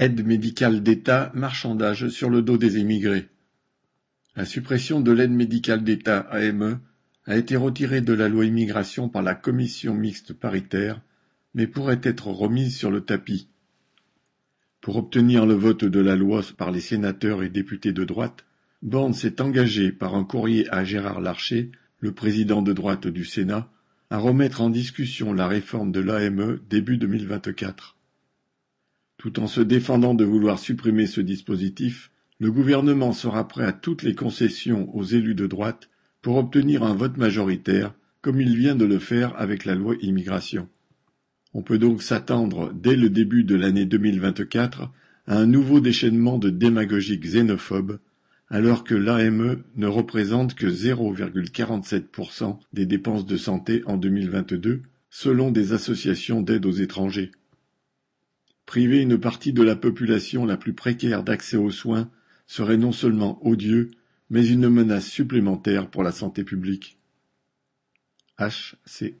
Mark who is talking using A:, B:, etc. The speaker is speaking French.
A: Aide médicale d'État, marchandage sur le dos des émigrés. La suppression de l'aide médicale d'État AME a été retirée de la loi immigration par la commission mixte paritaire, mais pourrait être remise sur le tapis. Pour obtenir le vote de la loi par les sénateurs et députés de droite, Borne s'est engagé par un courrier à Gérard Larcher, le président de droite du Sénat, à remettre en discussion la réforme de l'AME début 2024. Tout en se défendant de vouloir supprimer ce dispositif, le gouvernement sera prêt à toutes les concessions aux élus de droite pour obtenir un vote majoritaire, comme il vient de le faire avec la loi immigration. On peut donc s'attendre, dès le début de l'année 2024, à un nouveau déchaînement de démagogie xénophobe, alors que l'AME ne représente que 0,47% des dépenses de santé en 2022, selon des associations d'aide aux étrangers. Priver une partie de la population la plus précaire d'accès aux soins serait non seulement odieux, mais une menace supplémentaire pour la santé publique. H. C.